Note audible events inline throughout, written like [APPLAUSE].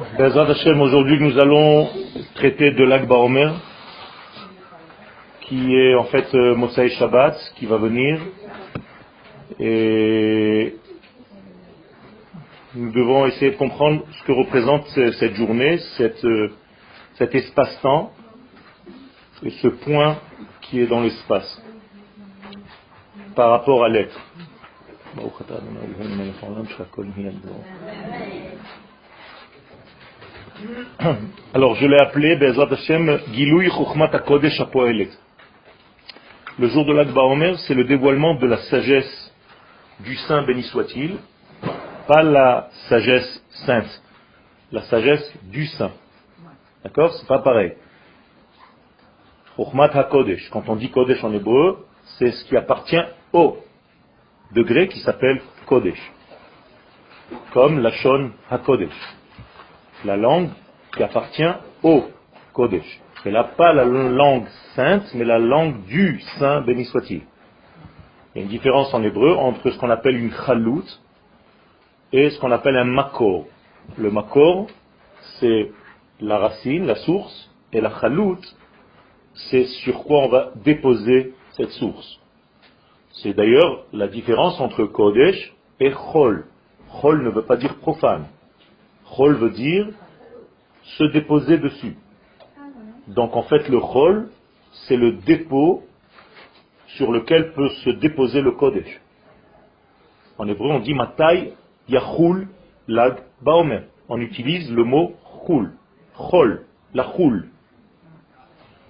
Hashem, aujourd'hui nous allons traiter de l'Akba qui est en fait euh, Mosaï Shabbat, qui va venir. Et nous devons essayer de comprendre ce que représente cette journée, euh, cet espace-temps et ce point qui est dans l'espace par rapport à l'être. [COUGHS] Alors je l'ai appelé Bezrat Hashem Gilui Kodesh Le jour de l'Akba Omer, c'est le dévoilement de la sagesse du Saint béni soit-il, pas la sagesse sainte, la sagesse du Saint. D'accord? C'est pas pareil. Chokhmat HaKodesh, quand on dit Kodesh en hébreu, c'est ce qui appartient au degré qui s'appelle Kodesh. Comme la Shon HaKodesh la langue qui appartient au Kodesh. C'est là pas la langue sainte, mais la langue du saint, béni soit-il. Il y a une différence en hébreu entre ce qu'on appelle une chalout et ce qu'on appelle un makor. Le makor, c'est la racine, la source, et la chalout, c'est sur quoi on va déposer cette source. C'est d'ailleurs la différence entre Kodesh et Chol. Chol ne veut pas dire profane. Chol veut dire se déposer dessus. Donc en fait, le chol, c'est le dépôt sur lequel peut se déposer le Kodesh. En hébreu, on dit matai yachul lag baomer. On utilise le mot chul, chol, la chul.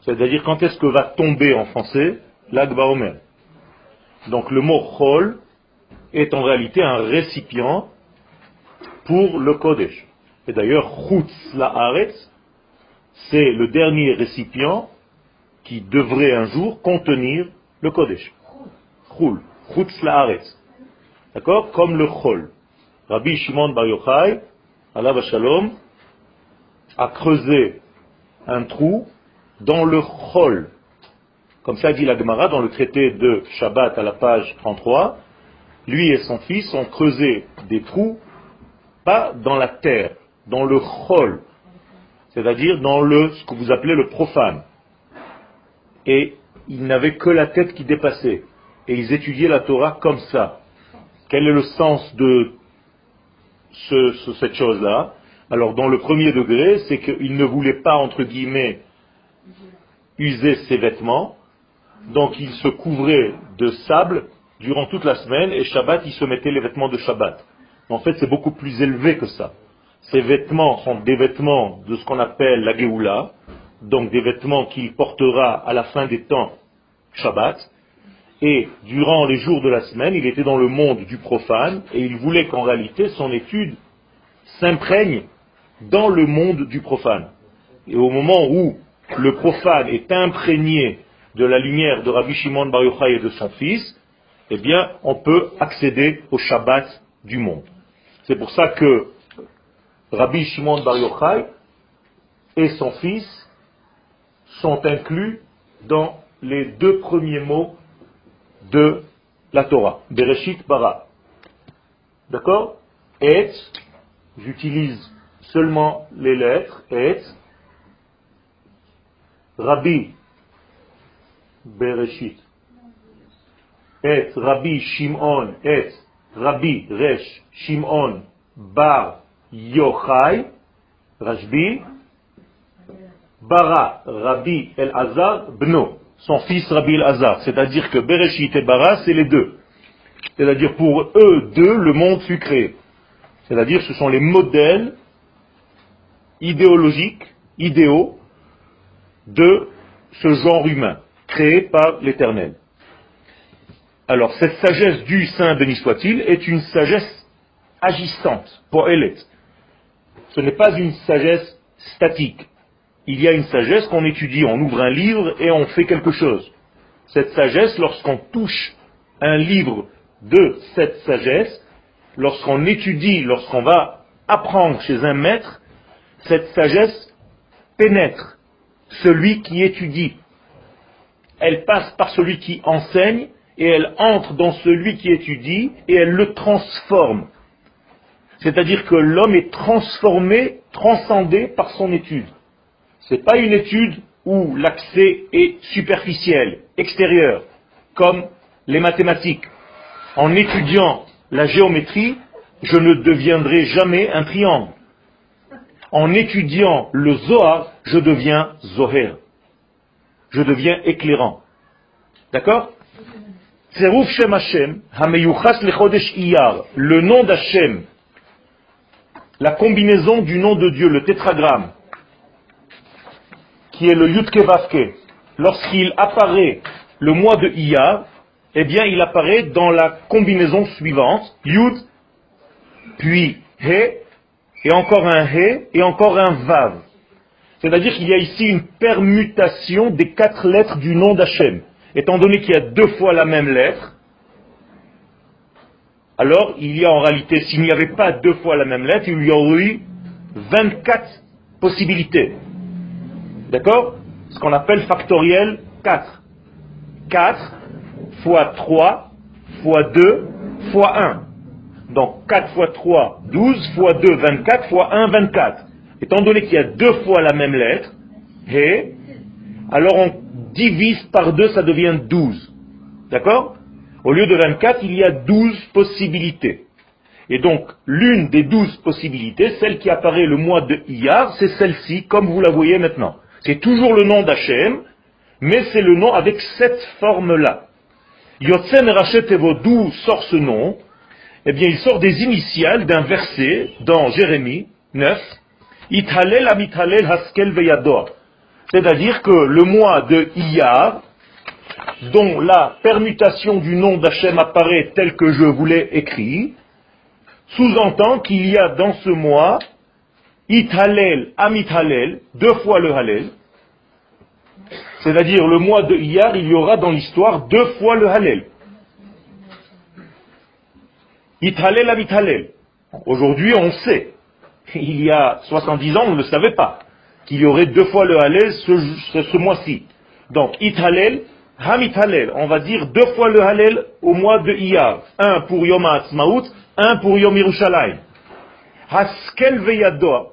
C'est-à-dire quand est-ce que va tomber en français lag baomer? Donc le mot chol est en réalité un récipient pour le Kodesh. Et d'ailleurs, Chutz La'aretz, c'est le dernier récipient qui devrait un jour contenir le Kodesh. Chul, Chutz La'aretz. D'accord? Comme le Chol. Rabbi Shimon Bar Yochai, Allah Shalom, a creusé un trou dans le Chol. Comme ça dit la Gemara dans le traité de Shabbat à la page 33, lui et son fils ont creusé des trous, pas dans la terre, dans le chol, c'est-à-dire dans le, ce que vous appelez le profane. Et ils n'avaient que la tête qui dépassait. Et ils étudiaient la Torah comme ça. Quel est le sens de ce, cette chose-là? Alors dans le premier degré, c'est qu'ils ne voulaient pas, entre guillemets, user ses vêtements, donc ils se couvraient de sable durant toute la semaine, et Shabbat, ils se mettaient les vêtements de Shabbat. En fait, c'est beaucoup plus élevé que ça. Ces vêtements sont des vêtements de ce qu'on appelle la Géoula, donc des vêtements qu'il portera à la fin des temps Shabbat. Et durant les jours de la semaine, il était dans le monde du profane et il voulait qu'en réalité son étude s'imprègne dans le monde du profane. Et au moment où le profane est imprégné de la lumière de Rabbi Shimon Bar Yochai et de son fils, eh bien, on peut accéder au Shabbat du monde. C'est pour ça que Rabbi Shimon Bar Yochai et son fils sont inclus dans les deux premiers mots de la Torah, Bereshit Bara. D'accord? Et, j'utilise seulement les lettres, et, Rabbi Bereshit, et Rabbi Shimon, et Rabbi Resh Shimon Bar Yochai, Rajbi, Bara, Rabbi El Azar, Bno, son fils Rabbi El Azar. C'est-à-dire que Bereshit et Bara, c'est les deux. C'est-à-dire pour eux deux, le monde fut créé. C'est-à-dire ce sont les modèles idéologiques, idéaux, de ce genre humain, créé par l'Éternel. Alors, cette sagesse du Saint béni soit-il est une sagesse agissante, pour Elet ce n'est pas une sagesse statique. Il y a une sagesse qu'on étudie, on ouvre un livre et on fait quelque chose. Cette sagesse, lorsqu'on touche un livre de cette sagesse, lorsqu'on étudie, lorsqu'on va apprendre chez un maître, cette sagesse pénètre celui qui étudie. Elle passe par celui qui enseigne et elle entre dans celui qui étudie et elle le transforme. C'est-à-dire que l'homme est transformé transcendé par son étude. Ce n'est pas une étude où l'accès est superficiel, extérieur, comme les mathématiques. En étudiant la géométrie, je ne deviendrai jamais un triangle. En étudiant le Zohar, je deviens Zoher. Je deviens éclairant. D'accord? Le nom d'Hashem, la combinaison du nom de Dieu, le tétragramme, qui est le Yudke Vavke, lorsqu'il apparaît le mois de Iyar, eh bien il apparaît dans la combinaison suivante, Yud, puis He, et encore un He, et encore un Vav. C'est-à-dire qu'il y a ici une permutation des quatre lettres du nom d'Hachem. Étant donné qu'il y a deux fois la même lettre, alors il y a en réalité, s'il n'y avait pas deux fois la même lettre, il y aurait eu 24 possibilités. D'accord? Ce qu'on appelle factoriel 4. 4 fois 3 fois 2 fois 1. Donc 4 fois 3, 12 fois 2, 24 fois 1, 24. Étant donné qu'il y a deux fois la même lettre, He, alors on divise par 2, ça devient 12. D'accord? Au lieu de 24, il y a 12 possibilités. Et donc, l'une des 12 possibilités, celle qui apparaît le mois de Iyar, c'est celle-ci, comme vous la voyez maintenant. C'est toujours le nom d'Hachem, mais c'est le nom avec cette forme-là. Yotzen Rachet d'où sort ce nom Eh bien, il sort des initiales d'un verset dans Jérémie 9, Ithalel Amithalel Haskel Veyador. C'est-à-dire que le mois de Iyar, dont la permutation du nom d'Hachem apparaît tel que je vous l'ai écrit, sous-entend qu'il y a dans ce mois Ithalel, Amithalel, deux fois le Halel. C'est-à-dire le mois de Iyar, il y aura dans l'histoire deux fois le Halel. Ithalel, Amithalel. Aujourd'hui, on sait. [LAUGHS] Il y a 70 ans, on ne le savait pas. Qu'il y aurait deux fois le Halel ce, mois-ci. Donc, Ithalel, Hamithalel. On va dire deux fois le Halel au mois de Iyar. Un pour Yom Ha'atzmaut, un pour Yom Yerushalayim. Haskel Veyadoa.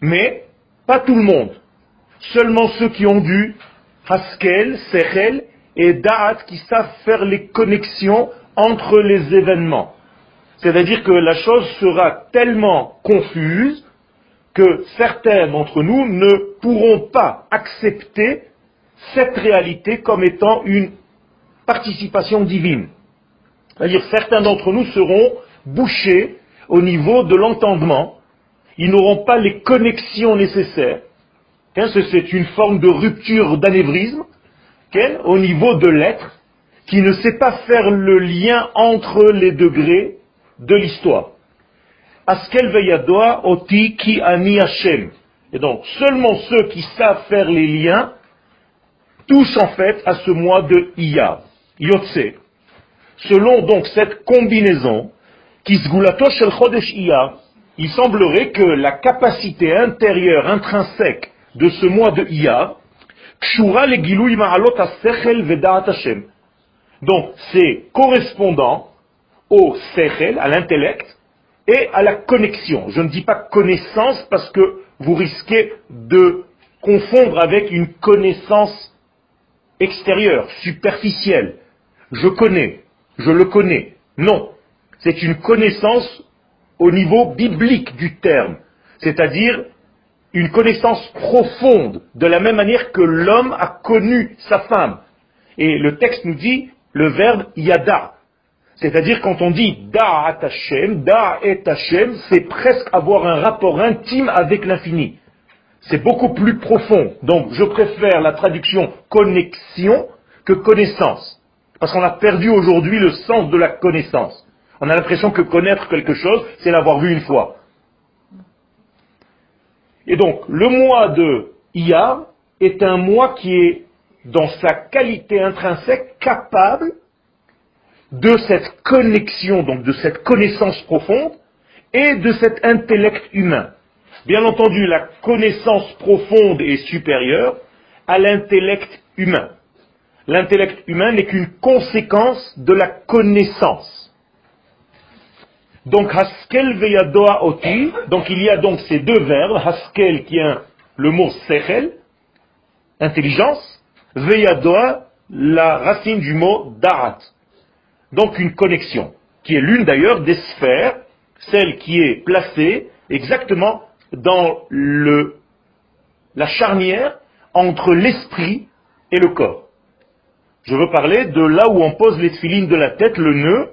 Mais pas tout le monde. Seulement ceux qui ont du Haskel, Sechel et Da'at qui savent faire les connexions entre les événements. C'est-à-dire que la chose sera tellement confuse que certains d'entre nous ne pourront pas accepter cette réalité comme étant une participation divine. C'est-à-dire certains d'entre nous seront bouchés au niveau de l'entendement ils n'auront pas les connexions nécessaires. C'est une forme de rupture d'anévrisme au niveau de l'être qui ne sait pas faire le lien entre les degrés de l'histoire. Hashem. Et donc, seulement ceux qui savent faire les liens touchent en fait à ce mois de Iyar, Yotse. Selon donc cette combinaison, shel chodesh Iyar, il semblerait que la capacité intérieure intrinsèque de ce mois de Iyar, donc c'est correspondant au sechel, à l'intellect, et à la connexion. Je ne dis pas connaissance parce que vous risquez de confondre avec une connaissance extérieure, superficielle. Je connais, je le connais. Non, c'est une connaissance au niveau biblique du terme, c'est-à-dire une connaissance profonde, de la même manière que l'homme a connu sa femme. Et le texte nous dit le verbe yada, c'est-à-dire quand on dit da Hashem, da et Hashem, c'est presque avoir un rapport intime avec l'infini. C'est beaucoup plus profond. Donc je préfère la traduction connexion que connaissance. Parce qu'on a perdu aujourd'hui le sens de la connaissance. On a l'impression que connaître quelque chose, c'est l'avoir vu une fois. Et donc, le mois de Iyar est un mois qui est, dans sa qualité intrinsèque, capable de cette connexion, donc de cette connaissance profonde, et de cet intellect humain. Bien entendu, la connaissance profonde est supérieure à l'intellect humain. L'intellect humain n'est qu'une conséquence de la connaissance. Donc Haskel veyadoa oti, donc il y a donc ces deux verbes, Haskel qui est le mot sechel, intelligence, veyadoa, la racine du mot darat. Donc une connexion, qui est l'une d'ailleurs des sphères, celle qui est placée exactement dans le, la charnière entre l'esprit et le corps. Je veux parler de là où on pose les filines de la tête, le nœud,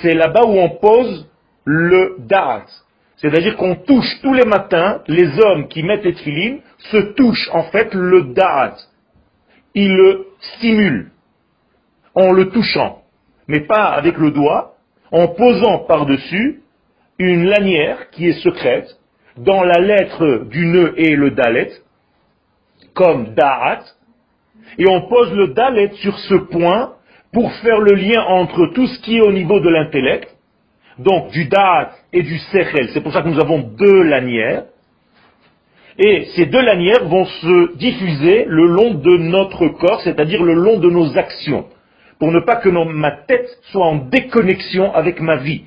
c'est là-bas où on pose le da'at. C'est-à-dire qu'on touche tous les matins, les hommes qui mettent les filines se touchent en fait le da'at. Ils le stimulent en le touchant, mais pas avec le doigt, en posant par-dessus une lanière qui est secrète, dans la lettre du nœud et le dalet, comme da'at, et on pose le dalet sur ce point pour faire le lien entre tout ce qui est au niveau de l'intellect, donc du da'at et du sechel. C'est pour ça que nous avons deux lanières. Et ces deux lanières vont se diffuser le long de notre corps, c'est-à-dire le long de nos actions, pour ne pas que ma tête soit en déconnexion avec ma vie.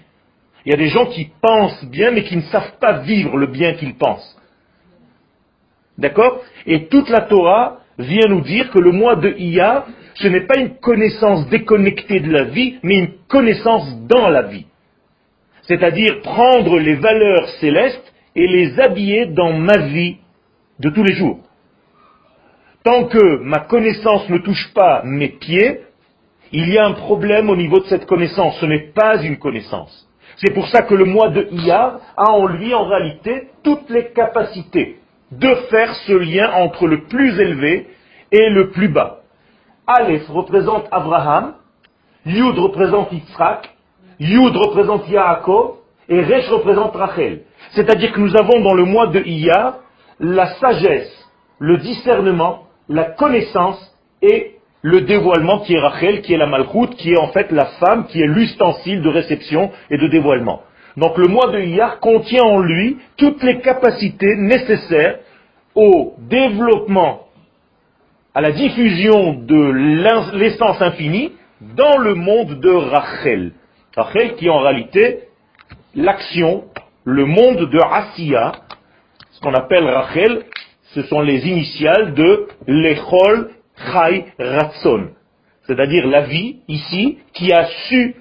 Il y a des gens qui pensent bien mais qui ne savent pas vivre le bien qu'ils pensent. D'accord? Et toute la Torah vient nous dire que le mois de Iyar, ce n'est pas une connaissance déconnectée de la vie, mais une connaissance dans la vie. C'est-à-dire prendre les valeurs célestes et les habiller dans ma vie de tous les jours. Tant que ma connaissance ne touche pas mes pieds, il y a un problème au niveau de cette connaissance. Ce n'est pas une connaissance. C'est pour ça que le mois de Iyar a en lui en réalité toutes les capacités de faire ce lien entre le plus élevé et le plus bas. Aleph représente Abraham, Yud représente Yitzhak, Yud représente Yaakov, et Resh représente Rachel. C'est-à-dire que nous avons dans le mois de Iyar la sagesse, le discernement, la connaissance et le dévoilement qui est Rachel, qui est la Malchoute, qui est en fait la femme, qui est l'ustensile de réception et de dévoilement. Donc le mois de Iyar contient en lui toutes les capacités nécessaires au développement, à la diffusion de l'essence infinie dans le monde de Rachel. Rachel qui est en réalité l'action, le monde de Asiya, ce qu'on appelle Rachel, ce sont les initiales de Lechol Chai Ratson, c'est-à-dire la vie ici qui a su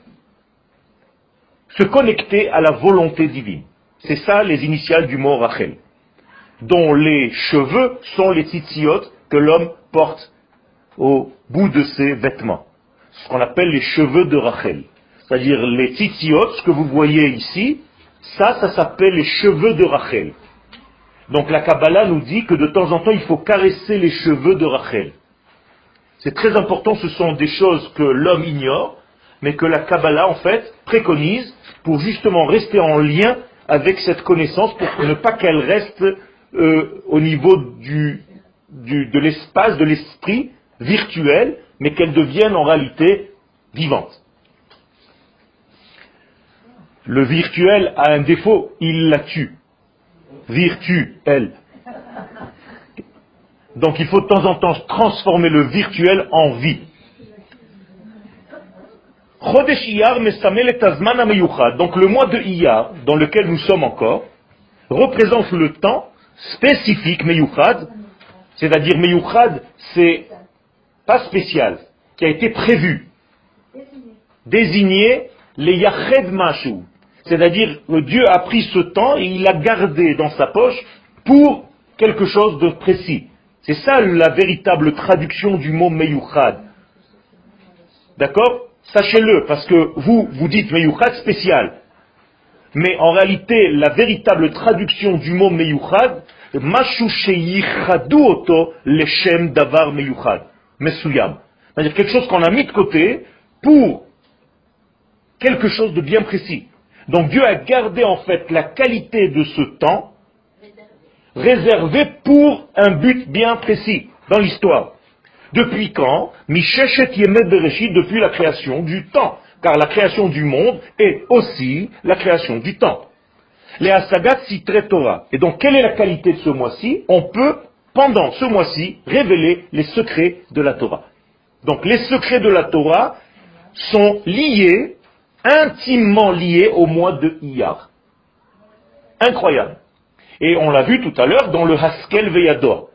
se connecter à la volonté divine. C'est ça les initiales du mot Rachel, dont les cheveux sont les tzitziot que l'homme porte au bout de ses vêtements. Ce qu'on appelle les cheveux de Rachel. C'est-à-dire les ce que vous voyez ici, ça, ça s'appelle les cheveux de Rachel. Donc la Kabbalah nous dit que de temps en temps, il faut caresser les cheveux de Rachel. C'est très important, ce sont des choses que l'homme ignore, mais que la Kabbalah, en fait, préconise pour justement rester en lien avec cette connaissance, pour ne pas qu'elle reste euh, au niveau de l'espace, de l'esprit virtuel, mais qu'elle devienne en réalité vivante. Le virtuel a un défaut, il la tue. Virtuel. Donc il faut de temps en temps transformer le virtuel en vie. Donc le mois de Iyar, dans lequel nous sommes encore, représente le temps spécifique Meyuchad, c'est-à-dire Meyuchad, c'est pas spécial, qui a été prévu, désigné les Yached Mashu, c'est-à-dire que Dieu a pris ce temps et il l'a gardé dans sa poche pour quelque chose de précis. C'est ça la véritable traduction du mot Meyuchad. D'accord? Sachez-le, parce que vous, vous dites Meyuchad spécial. Mais en réalité, la véritable traduction du mot Meyuchad, Mashu oto leshem davar Meyuchad. Mesuyam. C'est-à-dire quelque chose qu'on a mis de côté pour quelque chose de bien précis. Donc Dieu a gardé en fait la qualité de ce temps réservé pour un but bien précis dans l'histoire. Depuis quand Misheshet Yemet Bereshit, depuis la création du temps. Car la création du monde est aussi la création du temps. Les Asagat Sitre Torah. Et donc, quelle est la qualité de ce mois-ci On peut, pendant ce mois-ci, révéler les secrets de la Torah. Donc, les secrets de la Torah sont liés intimement lié au mois de Iyar. Incroyable. Et on l'a vu tout à l'heure dans le Haskel Veyador.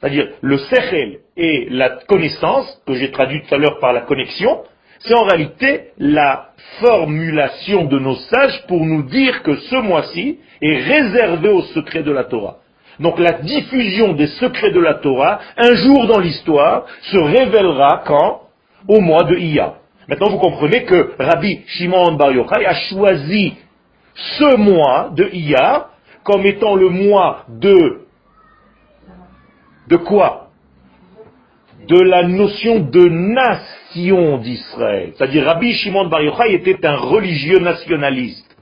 C'est-à-dire le Sechel et la connaissance, que j'ai traduit tout à l'heure par la connexion, c'est en réalité la formulation de nos sages pour nous dire que ce mois-ci est réservé au secret de la Torah. Donc la diffusion des secrets de la Torah, un jour dans l'histoire, se révélera quand? Au mois de Iyar. Maintenant vous comprenez que Rabbi Shimon Bar Yochai a choisi ce mois de Iyar comme étant le mois de de quoi? De la notion de nation d'Israël. C'est-à-dire Rabbi Shimon Bar Yochai était un religieux nationaliste,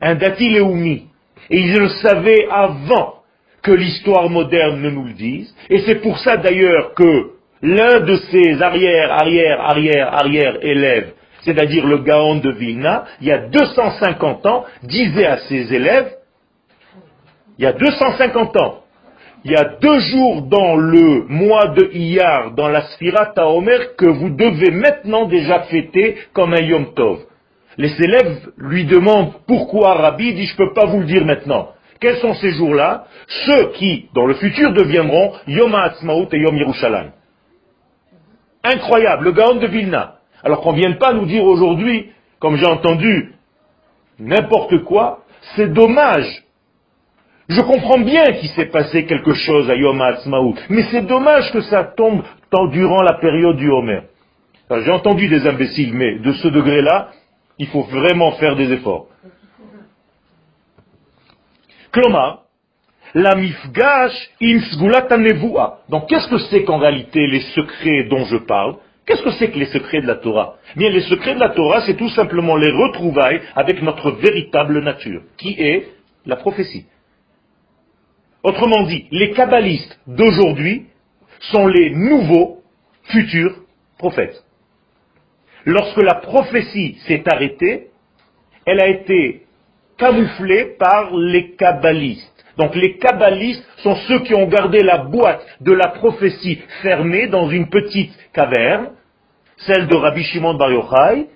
un dati léoumi. Et il le savait avant que l'histoire moderne ne nous le dise. Et c'est pour ça d'ailleurs que l'un de ses arrière, arrière, arrière, arrière élèves, c'est-à-dire le Gaon de Vilna, il y a 250 ans, disait à ses élèves, il y a 250 ans, il y a deux jours dans le mois de Iyar, dans la Sphira Taomer, que vous devez maintenant déjà fêter comme un Yom Tov. Les élèves lui demandent pourquoi Rabbi, dit je ne peux pas vous le dire maintenant. Quels sont ces jours-là? Ceux qui, dans le futur, deviendront Yom Ha'atzmaut et Yom Yerushalayim. Incroyable, le Gaon de Vilna. Alors qu'on ne vienne pas nous dire aujourd'hui, comme j'ai entendu, n'importe quoi, c'est dommage. Je comprends bien qu'il s'est passé quelque chose à Yom Ha'atzmaut, mais c'est dommage que ça tombe durant la période du Homer. J'ai entendu des imbéciles, mais de ce degré-là, il faut vraiment faire des efforts. Kloma, la mifgash Donc qu'est-ce que c'est qu'en réalité les secrets dont je parle? Qu'est-ce que c'est que les secrets de la Torah? Bien, les secrets de la Torah, c'est tout simplement les retrouvailles avec notre véritable nature, qui est la prophétie. Autrement dit, les kabbalistes d'aujourd'hui sont les nouveaux futurs prophètes. Lorsque la prophétie s'est arrêtée, elle a été camouflée par les kabbalistes. Donc les kabbalistes sont ceux qui ont gardé la boîte de la prophétie fermée dans une petite caverne, celle de Rabbi Shimon Bar Yochai,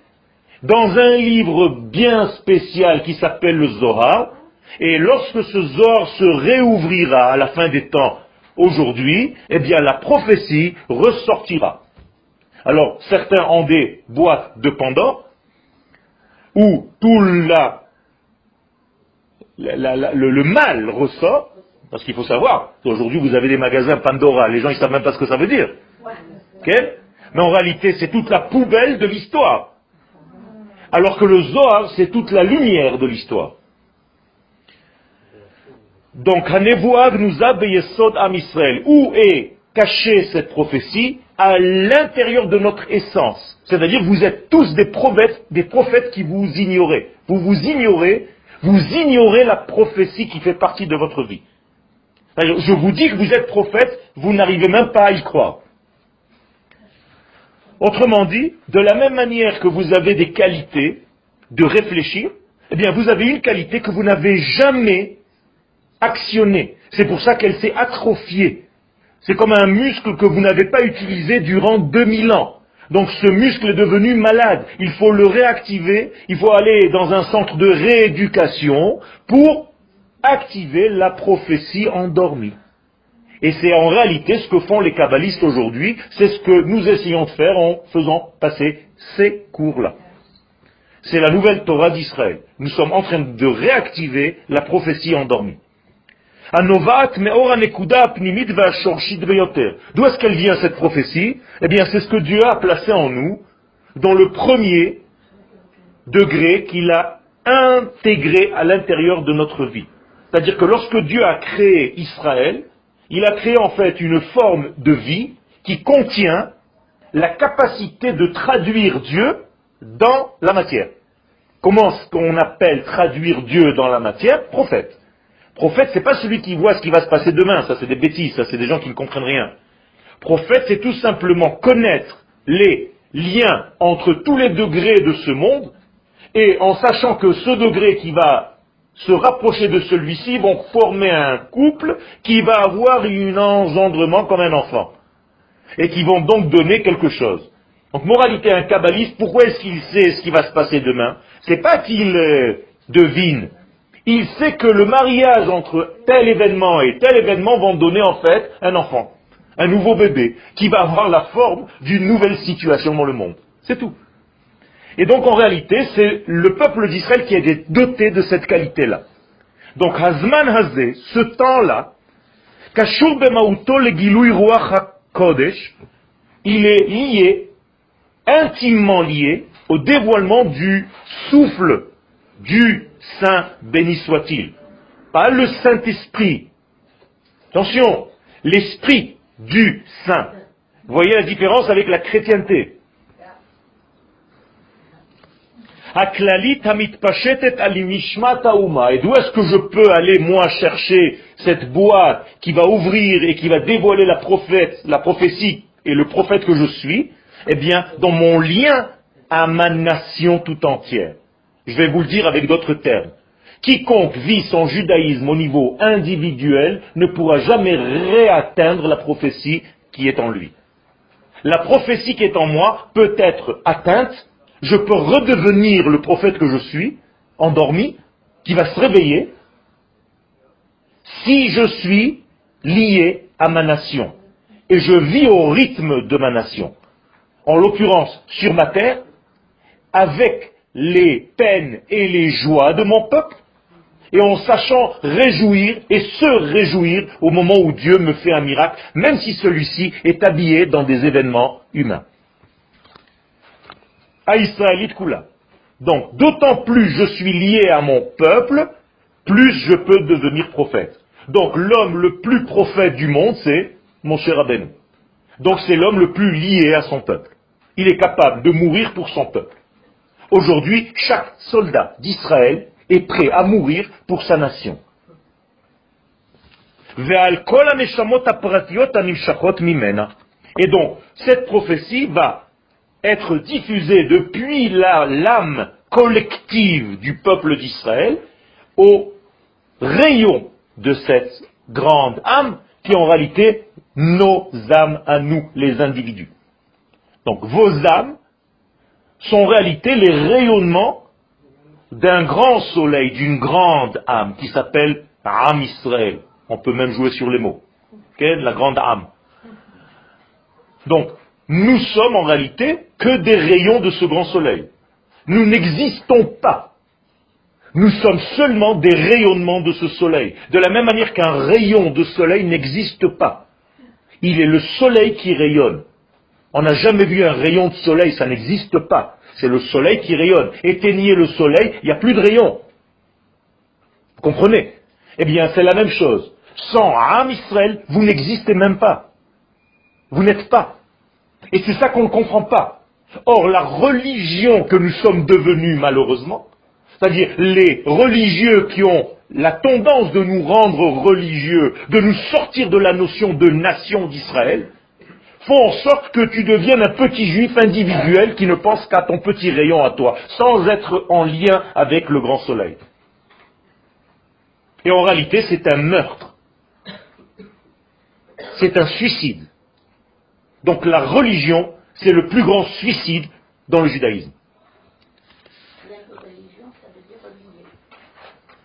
dans un livre bien spécial qui s'appelle le Zohar, et lorsque ce Zohar se réouvrira à la fin des temps aujourd'hui, eh bien la prophétie ressortira. Alors, certains ont des boîtes de Pandore, où tout le, mal ressort, parce qu'il faut savoir, aujourd'hui vous avez des magasins Pandora, les gens ne savent même pas ce que ça veut dire. Mais en réalité, c'est toute la poubelle de l'histoire. Alors que le Zohar, c'est toute la lumière de l'histoire. Donc, nous. Où est cachée cette prophétie à l'intérieur de notre essence. C'est-à-dire vous êtes tous des prophètes, des prophètes qui vous ignorez. Vous vous ignorez, vous ignorez la prophétie qui fait partie de votre vie. Je vous dis que vous êtes prophète, vous n'arrivez même pas à y croire. Autrement dit, de la même manière que vous avez des qualités de réfléchir, eh bien vous avez une qualité que vous n'avez jamais actionnée. C'est pour ça qu'elle s'est atrophiée. C'est comme un muscle que vous n'avez pas utilisé durant 2000 ans. Donc ce muscle est devenu malade. Il faut le réactiver. Il faut aller dans un centre de rééducation pour activer la prophétie endormie. Et c'est en réalité ce que font les kabbalistes aujourd'hui. C'est ce que nous essayons de faire en faisant passer ces cours-là. C'est la nouvelle Torah d'Israël. Nous sommes en train de réactiver la prophétie endormie. D'où est-ce qu'elle vient cette prophétie? Eh bien, c'est ce que Dieu a placé en nous dans le premier degré qu'il a intégré à l'intérieur de notre vie. C'est-à-dire que lorsque Dieu a créé Israël, il a créé en fait une forme de vie qui contient la capacité de traduire Dieu dans la matière. Comment est-ce qu'on appelle traduire Dieu dans la matière? Prophète. Prophète, c'est pas celui qui voit ce qui va se passer demain, ça c'est des bêtises, ça c'est des gens qui ne comprennent rien. Prophète, c'est tout simplement connaître les liens entre tous les degrés de ce monde, et en sachant que ce degré qui va se rapprocher de celui-ci vont former un couple qui va avoir un engendrement comme un enfant, et qui vont donc donner quelque chose. Donc, moralité, un kabbaliste, pourquoi est-ce qu'il sait ce qui va se passer demain? C'est pas qu'il euh, devine. Il sait que le mariage entre tel événement et tel événement vont donner en fait un enfant, un nouveau bébé, qui va avoir la forme d'une nouvelle situation dans le monde. C'est tout. Et donc en réalité, c'est le peuple d'Israël qui est doté de cette qualité-là. Donc Hazman Hazé, ce temps-là, Kashur Bemauto le Kodesh, il est lié intimement lié au dévoilement du souffle du Saint, béni soit-il. Pas le Saint-Esprit. Attention, l'Esprit du Saint. Vous voyez la différence avec la chrétienté. Et d'où est-ce que je peux aller, moi, chercher cette boîte qui va ouvrir et qui va dévoiler la, prophète, la prophétie et le prophète que je suis? Eh bien, dans mon lien à ma nation tout entière. Je vais vous le dire avec d'autres termes. Quiconque vit son judaïsme au niveau individuel ne pourra jamais réatteindre la prophétie qui est en lui. La prophétie qui est en moi peut être atteinte, je peux redevenir le prophète que je suis, endormi, qui va se réveiller, si je suis lié à ma nation. Et je vis au rythme de ma nation en l'occurrence sur ma terre, avec les peines et les joies de mon peuple, et en sachant réjouir et se réjouir au moment où Dieu me fait un miracle, même si celui-ci est habillé dans des événements humains. À Kula. Donc, d'autant plus je suis lié à mon peuple, plus je peux devenir prophète. Donc, l'homme le plus prophète du monde, c'est mon cher Aben. Donc, c'est l'homme le plus lié à son peuple il est capable de mourir pour son peuple. Aujourd'hui, chaque soldat d'Israël est prêt à mourir pour sa nation. Et donc, cette prophétie va être diffusée depuis l'âme collective du peuple d'Israël au rayon de cette grande âme qui est en réalité nos âmes à nous, les individus. Donc vos âmes sont en réalité les rayonnements d'un grand soleil, d'une grande âme qui s'appelle âme Israël. On peut même jouer sur les mots. La grande âme. Donc, nous sommes en réalité que des rayons de ce grand soleil. Nous n'existons pas. Nous sommes seulement des rayonnements de ce soleil. De la même manière qu'un rayon de soleil n'existe pas. Il est le soleil qui rayonne. On n'a jamais vu un rayon de soleil, ça n'existe pas. C'est le soleil qui rayonne. Éteignez le soleil, il n'y a plus de rayon. Vous comprenez? Eh bien, c'est la même chose. Sans Am Israël, vous n'existez même pas. Vous n'êtes pas. Et c'est ça qu'on ne comprend pas. Or, la religion que nous sommes devenus, malheureusement, c'est-à-dire les religieux qui ont la tendance de nous rendre religieux, de nous sortir de la notion de nation d'Israël, font en sorte que tu deviennes un petit juif individuel qui ne pense qu'à ton petit rayon à toi, sans être en lien avec le grand soleil. Et en réalité, c'est un meurtre. C'est un suicide. Donc la religion, c'est le plus grand suicide dans le judaïsme.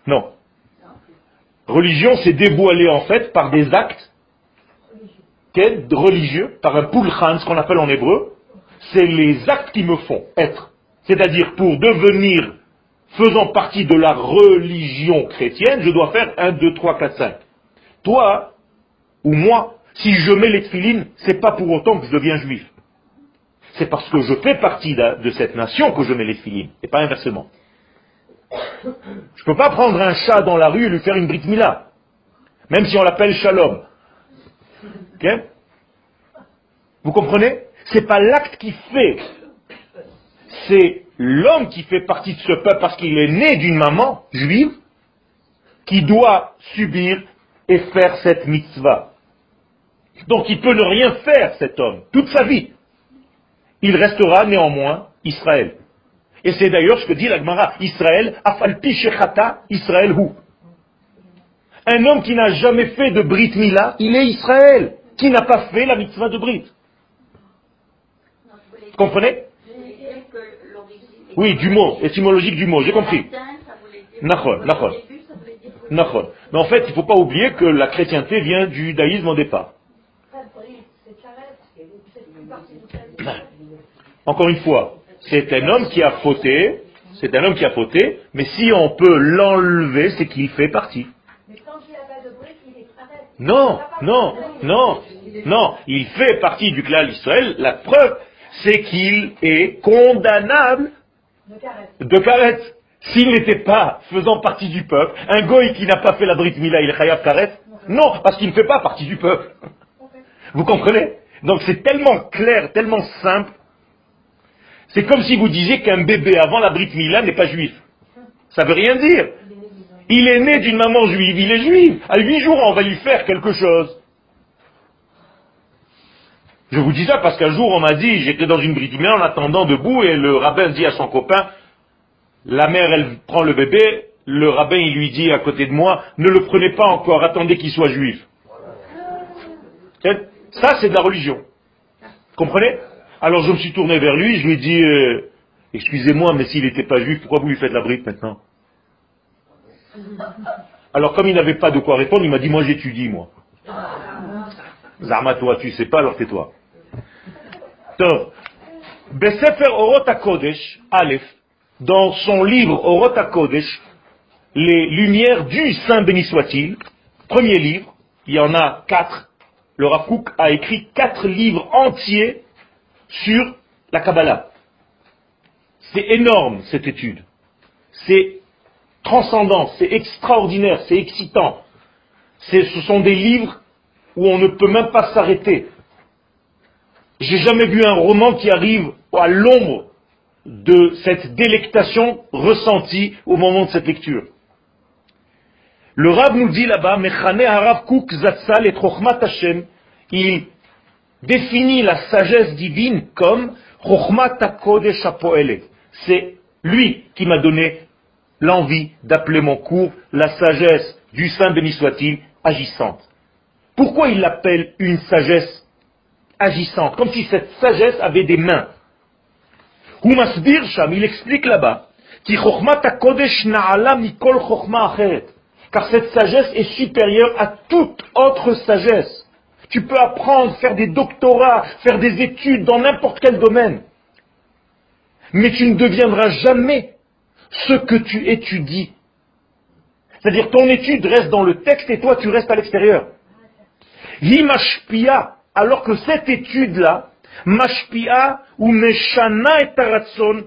Non. Religion, c'est dévoilé en fait par des actes religieux, par un pulchan, ce qu'on appelle en hébreu, c'est les actes qui me font être. C'est-à-dire, pour devenir faisant partie de la religion chrétienne, je dois faire 1, 2, 3, 4, 5. Toi, ou moi, si je mets les tefilines, c'est pas pour autant que je deviens juif. C'est parce que je fais partie de cette nation que je mets les tefilines, et pas inversement. Je ne peux pas prendre un chat dans la rue et lui faire une brit mila, même si on l'appelle shalom. Vous comprenez C'est pas l'acte qui fait. C'est l'homme qui fait partie de ce peuple parce qu'il est né d'une maman juive qui doit subir et faire cette mitzvah. Donc il peut ne rien faire, cet homme, toute sa vie. Il restera néanmoins Israël. Et c'est d'ailleurs ce que dit l'Agmara, Israël, afalpi shechata, Israël hu. Un homme qui n'a jamais fait de Brit Mila, il est Israël qui n'a pas fait la mitzvah de Brit? Comprenez? Oui, du mot, étymologique du mot, j'ai compris. Nachol, nachol. Nachol. Mais en fait, il ne faut pas oublier que la chrétienté vient du judaïsme au départ. Encore une fois, c'est un homme qui a fauté, c'est un homme qui a fauté, mais si on peut l'enlever, c'est qu'il fait partie. Non, non, non, non, il fait partie du clan d'Israël. La preuve, c'est qu'il est condamnable de karet. S'il n'était pas faisant partie du peuple, un goy qui n'a pas fait la Brit Mila, il chayav karet Non, parce qu'il ne fait pas partie du peuple. Vous comprenez? Donc c'est tellement clair, tellement simple. C'est comme si vous disiez qu'un bébé avant la Brit Mila n'est pas juif. Ça veut rien dire. Il est né d'une maman juive, il est juif. À huit jours, on va lui faire quelque chose. Je vous dis ça parce qu'un jour, on m'a dit, j'étais dans une Brit Mila en attendant debout, et le rabbin dit à son copain, la mère, elle prend le bébé, le rabbin, il lui dit à côté de moi, ne le prenez pas encore, attendez qu'il soit juif. Ça, c'est de la religion. Comprenez? Alors je me suis tourné vers lui, je lui ai dit, euh, excusez-moi, mais s'il n'était pas juif, pourquoi vous lui faites la bride maintenant? [LAUGHS] Alors comme il n'avait pas de quoi répondre, il m'a dit, moi j'étudie, moi. Zarma, toi, tu sais pas, alors tais-toi. Dans son livre Orot HaKodesh, les lumières du Saint béni soit-il, premier livre, il y en a quatre, le Rav a écrit quatre livres entiers sur la Kabbalah. C'est énorme cette étude. C'est transcendant, c'est extraordinaire, c'est excitant. Ce sont des livres où on ne peut même pas s'arrêter. J'ai jamais vu un roman qui arrive à l'ombre de cette délectation ressentie au moment de cette lecture. Le Rav nous dit là-bas, Mechane Harav Kouk et il définit la sagesse divine comme C'est lui qui m'a donné l'envie d'appeler mon cours la sagesse du Saint béni soit-il agissante. Pourquoi il l'appelle une sagesse agissante Comme si cette sagesse avait des mains? il explique là-bas, car cette sagesse est supérieure à toute autre sagesse. Tu peux apprendre, faire des doctorats, faire des études dans n'importe quel domaine. Mais tu ne deviendras jamais ce que tu étudies. C'est-à-dire ton étude reste dans le texte et toi tu restes à l'extérieur. Himashpia, alors que cette étude-là, mashpia ou meshana et taratson,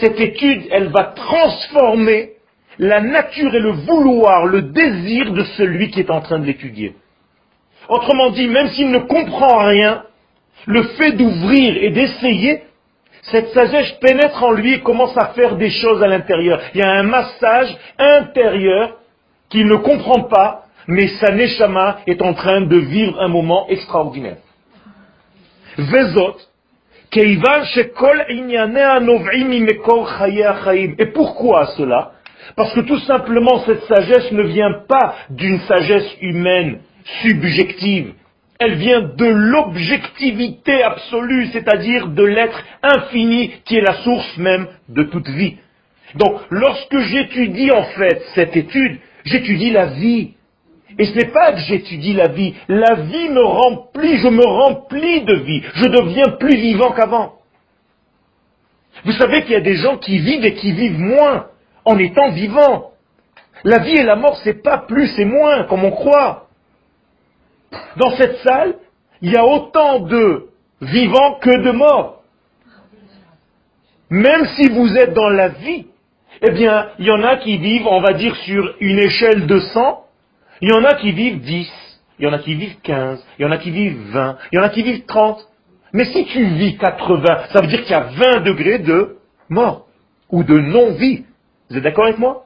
cette étude, elle va transformer la nature et le vouloir, le désir de celui qui est en train de l'étudier. Autrement dit, même s'il ne comprend rien, le fait d'ouvrir et d'essayer, cette sagesse pénètre en lui et commence à faire des choses à l'intérieur. Il y a un massage intérieur qu'il ne comprend pas, mais sa neshama est en train de vivre un moment extraordinaire. Vezot, et pourquoi cela? Parce que tout simplement cette sagesse ne vient pas d'une sagesse humaine subjective. Elle vient de l'objectivité absolue, c'est-à-dire de l'être infini qui est la source même de toute vie. Donc lorsque j'étudie en fait cette étude, j'étudie la vie. Et ce n'est pas que j'étudie la vie. La vie me remplit, je me remplis de vie. Je deviens plus vivant qu'avant. Vous savez qu'il y a des gens qui vivent et qui vivent moins en étant vivants. La vie et la mort, c'est pas plus et moins, comme on croit. Dans cette salle, il y a autant de vivants que de morts. Même si vous êtes dans la vie, eh bien, il y en a qui vivent, on va dire, sur une échelle de 100, il y en a qui vivent 10, il y en a qui vivent 15, il y en a qui vivent 20, il y en a qui vivent 30. Mais si tu vis 80, ça veut dire qu'il y a 20 degrés de mort ou de non-vie. Vous êtes d'accord avec moi?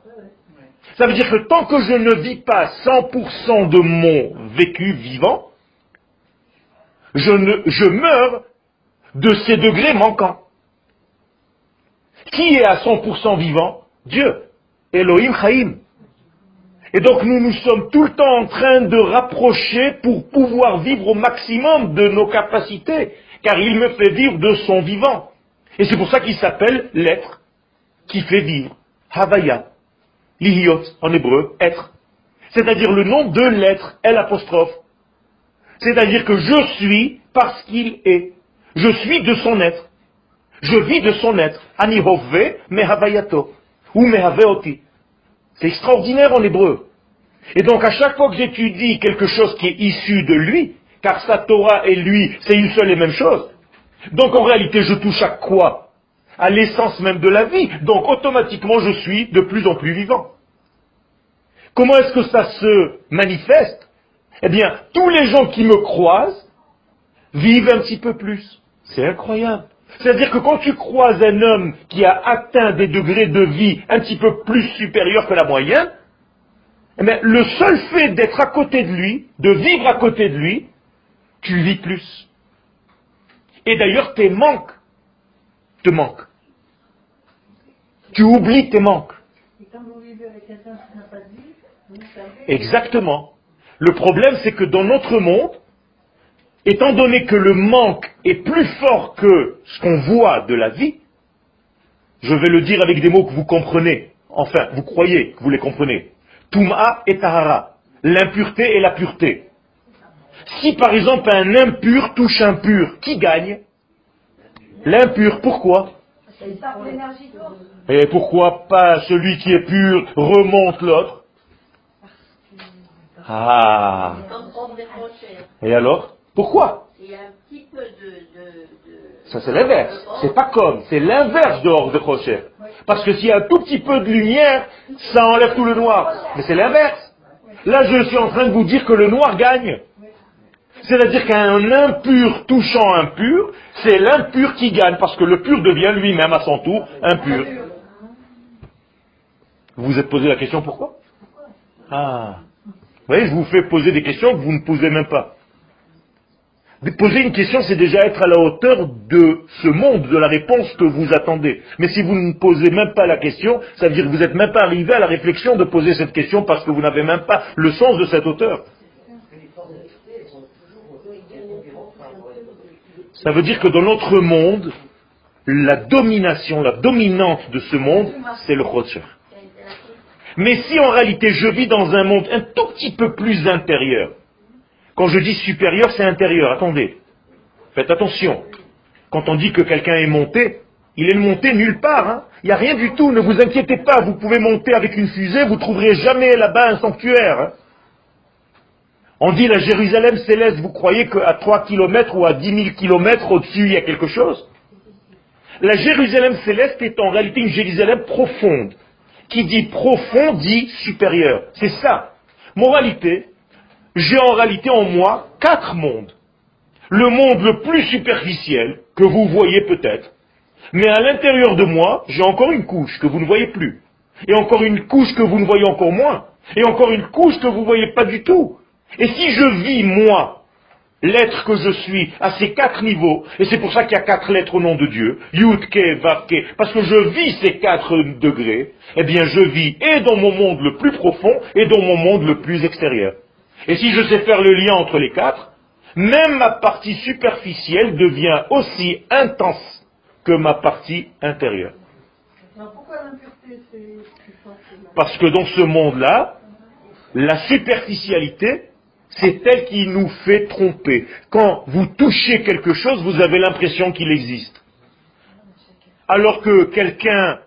Ça veut dire que tant que je ne vis pas 100% de mon vécu vivant, je, meurs de ces degrés manquants. Qui est à 100% vivant Dieu. Elohim Chaim. Et donc nous nous sommes tout le temps en train de rapprocher pour pouvoir vivre au maximum de nos capacités, car il me fait vivre de son vivant. Et c'est pour ça qu'il s'appelle l'être qui fait vivre. Havaya. Lihiot en hébreu, être. C'est-à-dire le nom de l'être, L apostrophe. C'est-à-dire que je suis parce qu'il est. Je suis de son être. Je vis de son être. Ani me havayato. Ou mehaveoti. C'est extraordinaire en hébreu. Et donc à chaque fois que j'étudie quelque chose qui est issu de lui, car sa Torah et lui, c'est une seule et même chose, donc en réalité je touche à quoi À l'essence même de la vie. Donc automatiquement je suis de plus en plus vivant. Comment est-ce que ça se manifeste? Eh bien, tous les gens qui me croisent vivent un petit peu plus. C'est incroyable. C'est-à-dire que quand tu croises un homme qui a atteint des degrés de vie un petit peu plus supérieurs que la moyenne, eh le seul fait d'être à côté de lui, de vivre à côté de lui, tu vis plus. Et d'ailleurs, tes manques te manquent. Tu oublies tes manques. Exactement. Le problème, c'est que dans notre monde, étant donné que le manque est plus fort que ce qu'on voit de la vie, je vais le dire avec des mots que vous comprenez, enfin, vous croyez que vous les comprenez. Touma et Tahara, l'impureté et la pureté. Si par exemple un impur touche un pur, qui gagne? L'impur, pourquoi? Et pourquoi pas celui qui est pur remonte l'autre Ah Et alors? Pourquoi? Ça c'est l'inverse. C'est pas comme, c'est l'inverse de hors de crochet. Parce que s'il y a un tout petit peu de lumière, ça enlève tout le noir. Mais c'est l'inverse. Là, je suis en train de vous dire que le noir gagne. C'est-à-dire qu'un impur touchant un pur, c'est l'impur qui gagne, parce que le pur devient lui-même à son tour impur. Vous vous êtes posé la question pourquoi? Ah. Vous voyez, je vous fais poser des questions que vous ne posez même pas. Poser une question, c'est déjà être à la hauteur de ce monde, de la réponse que vous attendez. Mais si vous ne posez même pas la question, ça veut dire que vous n'êtes même pas arrivé à la réflexion de poser cette question parce que vous n'avez même pas le sens de cette hauteur. Ça veut dire que dans notre monde, la domination, la dominante de ce monde, c'est le Khotcher. Mais si en réalité je vis dans un monde un tout petit peu plus intérieur, quand je dis supérieur, c'est intérieur. Attendez. Faites attention. Quand on dit que quelqu'un est monté, il est monté nulle part. Hein. Il n'y a rien du tout. Ne vous inquiétez pas. Vous pouvez monter avec une fusée. Vous ne trouverez jamais là-bas un sanctuaire. Hein. On dit la Jérusalem céleste. Vous croyez qu'à 3 km ou à 10 000 km au-dessus, il y a quelque chose? La Jérusalem céleste est en réalité une Jérusalem profonde. Qui dit profond dit supérieur. C'est ça. Moralité, j'ai en réalité en moi quatre mondes. Le monde le plus superficiel, que vous voyez peut-être, mais à l'intérieur de moi, j'ai encore une couche que vous ne voyez plus, et encore une couche que vous ne voyez encore moins, et encore une couche que vous ne voyez pas du tout. Et si je vis, moi, l'être que je suis, à ces quatre niveaux, et c'est pour ça qu'il y a quatre lettres au nom de Dieu, Yud, Ke, Vav, Ke, parce que je vis ces quatre degrés, eh bien je vis et dans mon monde le plus profond, et dans mon monde le plus extérieur. Et si je sais faire le lien entre les quatre, même ma partie superficielle devient aussi intense que ma partie intérieure. Parce que dans ce monde-là, la superficialité, c'est elle qui nous fait tromper. Quand vous touchez quelque chose, vous avez l'impression qu'il existe. Alors que quelqu'un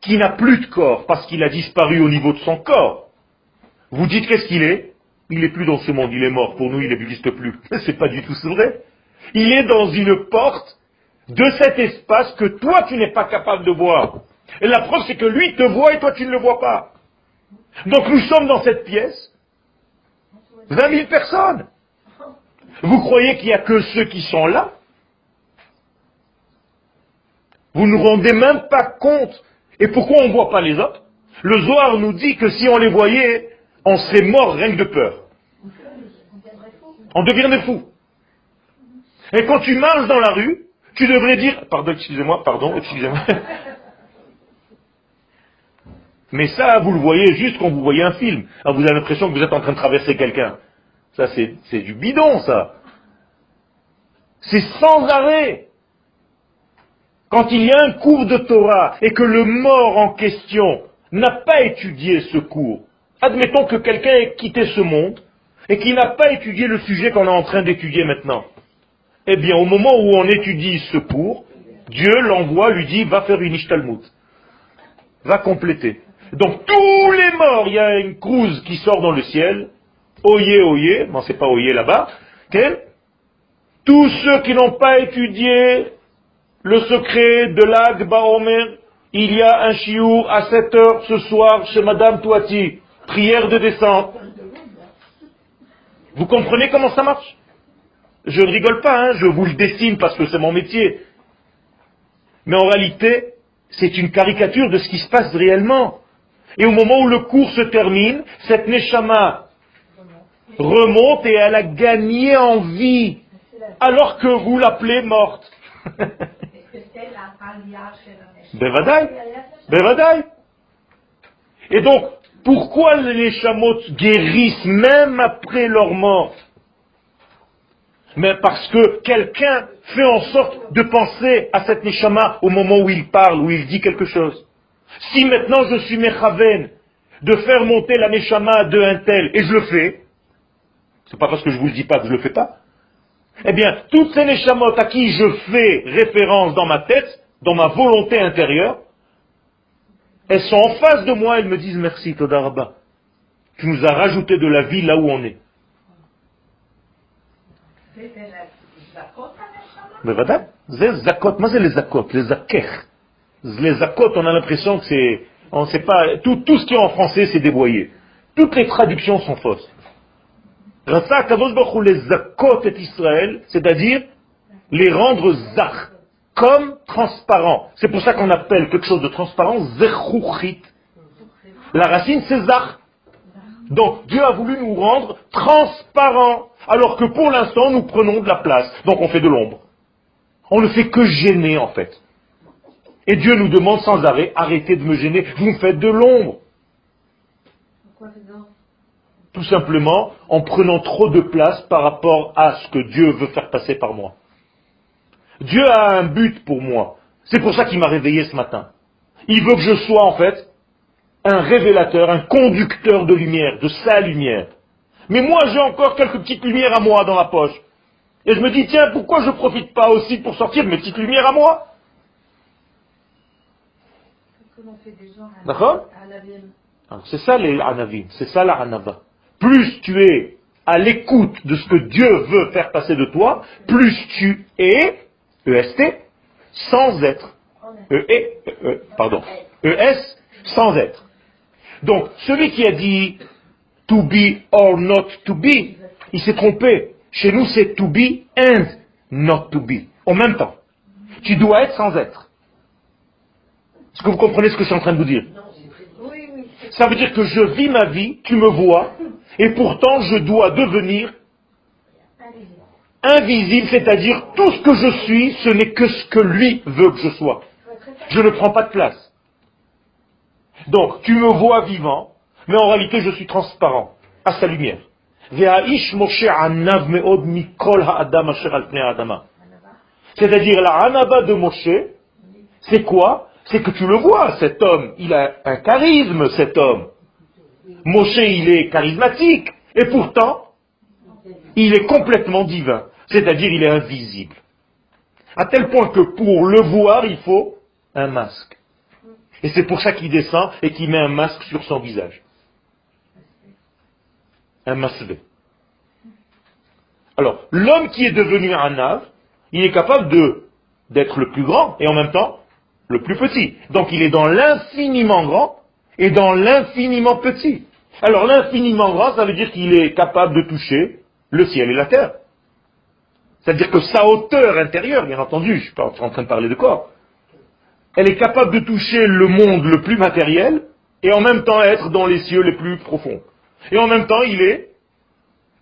qui n'a plus de corps, parce qu'il a disparu au niveau de son corps, vous dites qu'est-ce qu'il est? Il n'est plus dans ce monde, il est mort. Pour nous, il n'existe plus. [LAUGHS] C'est pas du tout vrai. Il est dans une porte de cet espace que toi, tu n'es pas capable de voir. Et la preuve, c'est que lui te voit et toi, tu ne le vois pas. Donc nous sommes dans cette pièce. 20 000 personnes. Vous croyez qu'il n'y a que ceux qui sont là? Vous ne rendez même pas compte. Et pourquoi on ne voit pas les autres? Le Zohar nous dit que si on les voyait, on serait mort rien que de peur. On deviendrait fou. Et quand tu marches dans la rue, tu devrais dire, pardon, excusez-moi, pardon, excusez-moi. [LAUGHS] Mais ça, vous le voyez juste quand vous voyez un film. Ah, vous avez l'impression que vous êtes en train de traverser quelqu'un. Ça, c'est du bidon, ça. C'est sans arrêt. Quand il y a un cours de Torah et que le mort en question n'a pas étudié ce cours, admettons que quelqu'un ait quitté ce monde et qu'il n'a pas étudié le sujet qu'on est en train d'étudier maintenant. Eh bien, au moment où on étudie ce cours, Dieu l'envoie, lui dit, va faire une ishtalmut. Va compléter. Donc tous les morts, il y a une crouse qui sort dans le ciel. Oyez, oyez, non c'est pas oyez là-bas. Tous ceux qui n'ont pas étudié le secret de l'Agba Omer, il y a un chiour à 7 heures ce soir chez Madame Touati. Prière de descente. Vous comprenez comment ça marche? Je ne rigole pas, hein, je vous le dessine parce que c'est mon métier. Mais en réalité, c'est une caricature de ce qui se passe réellement. Et au moment où le cours se termine, cette Neshama remonte et elle a gagné en vie, alors que vous l'appelez morte. [LAUGHS] Et donc, pourquoi les chameaux guérissent même après leur mort? Mais parce que quelqu'un fait en sorte de penser à cette Neshama au moment où il parle, où il dit quelque chose. Si maintenant je suis Mechaven de faire monter la Neshama de un tel, et je le fais, c'est pas parce que je vous le dis pas que je le fais pas, eh bien, toutes ces Neshamot à qui je fais référence dans ma tête, dans ma volonté intérieure, elles sont en face de moi, elles me disent merci, Todaraba. Tu nous as rajouté de la vie là où on est. Mais zakot, moi c'est les zakot, les. Les zakot, on a l'impression que c'est, on sait pas, tout, tout ce qui est en français c'est dévoyé. Toutes les traductions sont fausses. Rasa les zakot et Israël, c'est-à-dire les rendre zach, comme transparent. C'est pour ça qu'on appelle quelque chose de transparent zechouchit. La racine c'est zach. Donc Dieu a voulu nous rendre transparents, alors que pour l'instant nous prenons de la place. Donc on fait de l'ombre. On ne fait que gêner en fait. Et Dieu nous demande sans arrêt, arrêtez de me gêner, vous me faites de l'ombre. Tout simplement en prenant trop de place par rapport à ce que Dieu veut faire passer par moi. Dieu a un but pour moi. C'est pour ça qu'il m'a réveillé ce matin. Il veut que je sois en fait un révélateur, un conducteur de lumière, de sa lumière. Mais moi j'ai encore quelques petites lumières à moi dans la poche. Et je me dis, tiens, pourquoi je ne profite pas aussi pour sortir de mes petites lumières à moi? D'accord C'est ça les anavim, c'est ça la anava. Plus tu es à l'écoute de ce que Dieu veut faire passer de toi, plus tu es, EST, sans être. E, -E, e pardon. ES, sans être. Donc, celui qui a dit to be or not to be, il s'est trompé. Chez nous, c'est to be and not to be. En même temps. Tu dois être sans être. Est-ce que vous comprenez ce que je suis en train de vous dire? Ça veut dire que je vis ma vie, tu me vois, et pourtant je dois devenir invisible, c'est-à-dire tout ce que je suis, ce n'est que ce que lui veut que je sois. Je ne prends pas de place. Donc, tu me vois vivant, mais en réalité je suis transparent à sa lumière. C'est-à-dire la anava de Moshe, c'est quoi? C'est que tu le vois, cet homme, il a un charisme, cet homme. Moshe, il est charismatique, et pourtant, il est complètement divin. C'est-à-dire, il est invisible. À tel point que pour le voir, il faut un masque. Et c'est pour ça qu'il descend et qu'il met un masque sur son visage un masbé. Alors, l'homme qui est devenu un ave, il est capable d'être le plus grand et en même temps le plus petit. Donc il est dans l'infiniment grand et dans l'infiniment petit. Alors l'infiniment grand, ça veut dire qu'il est capable de toucher le ciel et la terre. C'est-à-dire que sa hauteur intérieure, bien entendu, je suis pas en train de parler de corps, elle est capable de toucher le monde le plus matériel et en même temps être dans les cieux les plus profonds. Et en même temps, il est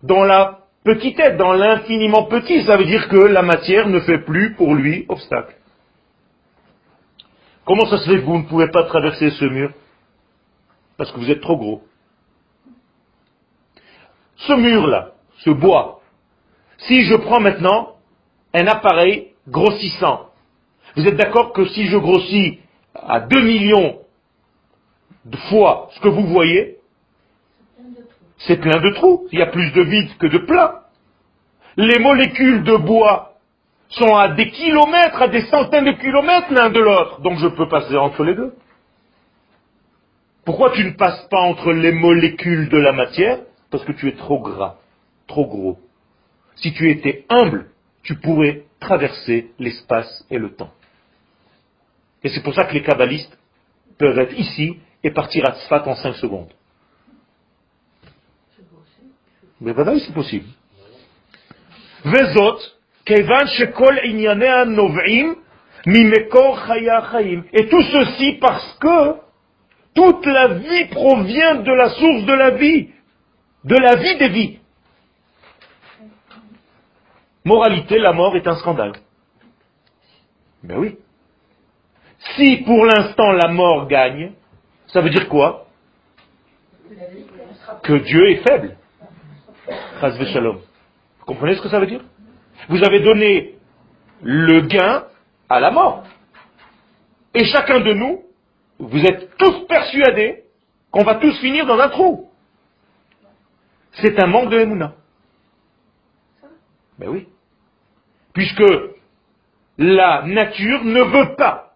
dans la petitesse, dans l'infiniment petit. Ça veut dire que la matière ne fait plus pour lui obstacle. Comment ça se fait que vous ne pouvez pas traverser ce mur parce que vous êtes trop gros. Ce mur-là, ce bois, si je prends maintenant un appareil grossissant, vous êtes d'accord que si je grossis à 2 millions de fois ce que vous voyez, c'est plein de trous. Il y a plus de vide que de plein. Les molécules de bois sont à des kilomètres, à des centaines de kilomètres l'un de l'autre. Donc je peux passer entre les deux. Pourquoi tu ne passes pas entre les molécules de la matière? Parce que tu es trop gras, trop gros. Si tu étais humble, tu pourrais traverser l'espace et le temps. Et c'est pour ça que les kabbalistes peuvent être ici et partir à Tzfat en 5 secondes. Mais voilà, c'est possible. Vezot, Et tout ceci parce que toute la vie provient de la source de la vie, de la vie des vies. Moralité, la mort est un scandale. Ben oui. Si pour l'instant la mort gagne, ça veut dire quoi? Que Dieu est faible. Vous comprenez ce que ça veut dire? Vous avez donné le gain à la mort. Et chacun de nous, vous êtes tous persuadés qu'on va tous finir dans un trou. C'est un manque de Emouna. Ben oui. Puisque la nature ne veut pas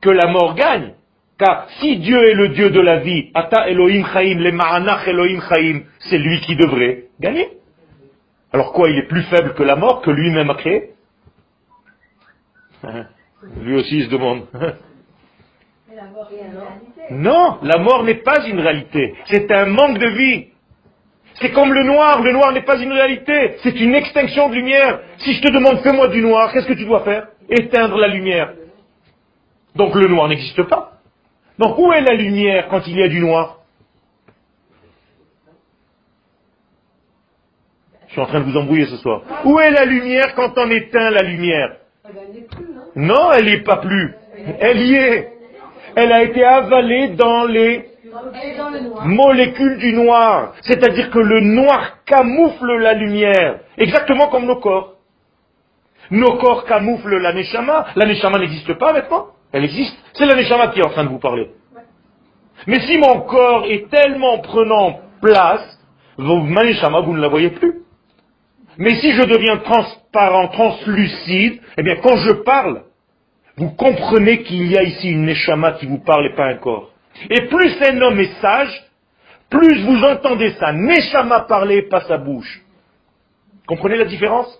que la mort gagne. Car si Dieu est le Dieu de la vie, Ata Elohim Chaim, le Ma'anach Elohim Chaim, c'est lui qui devrait gagner. Alors quoi, il est plus faible que la mort, que lui-même a créé [LAUGHS] Lui aussi il se demande. Non, la mort n'est pas une réalité. C'est un manque de vie. C'est comme le noir. Le noir n'est pas une réalité. C'est une extinction de lumière. Si je te demande fais-moi du noir, qu'est-ce que tu dois faire? Éteindre la lumière. Donc le noir n'existe pas. Donc où est la lumière quand il y a du noir? Je suis en train de vous embrouiller ce soir. Où est la lumière quand on éteint la lumière Non, elle n'y est pas plus. Elle y est. Elle a été avalée dans les molécules du noir. C'est-à-dire que le noir camoufle la lumière. Exactement comme nos corps. Nos corps camouflent la neshama. La neshama n'existe pas maintenant. Elle existe. C'est la neshama qui est en train de vous parler. Mais si mon corps est tellement prenant place, ma neshama, vous ne la voyez plus. Mais si je deviens transparent, translucide, eh bien quand je parle, vous comprenez qu'il y a ici une neshama qui vous parle et pas un corps. Et plus un homme est sage, plus vous entendez sa neshama parler, pas sa bouche. Comprenez la différence?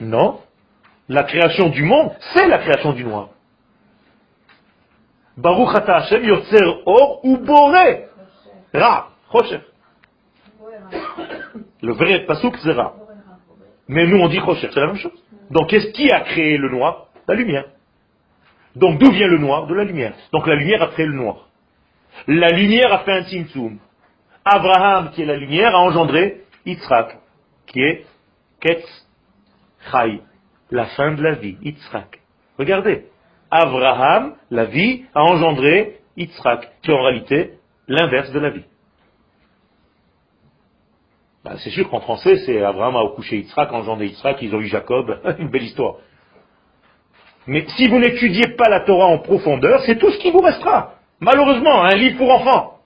Non. La création du monde, c'est la création du noir. Baruch Hashem yotzer or ou boré. Ra, Le vrai pasouk, c'est Ra. Mais nous, on dit Rocher, c'est la même chose. Donc, qu'est-ce qui a créé le noir? La lumière. Donc, d'où vient le noir? De la lumière. Donc, la lumière a créé le noir. La lumière a fait un tzimtzum. Abraham, qui est la lumière, a engendré Yitzhak, qui est Ketz Chai, la fin de la vie, Yitzhak. Regardez, Abraham, la vie, a engendré Yitzhak, qui est en réalité l'inverse de la vie. Ben, c'est sûr qu'en français, c'est Abraham a accouché Yitzhak, engendré Yitzhak, ils ont eu Jacob, [LAUGHS] une belle histoire. Mais si vous n'étudiez pas la Torah en profondeur, c'est tout ce qui vous restera. Malheureusement, un livre pour enfants.